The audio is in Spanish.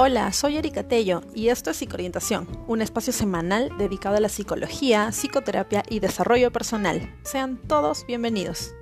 Hola, soy Erika Tello y esto es Psicoorientación, un espacio semanal dedicado a la psicología, psicoterapia y desarrollo personal. Sean todos bienvenidos.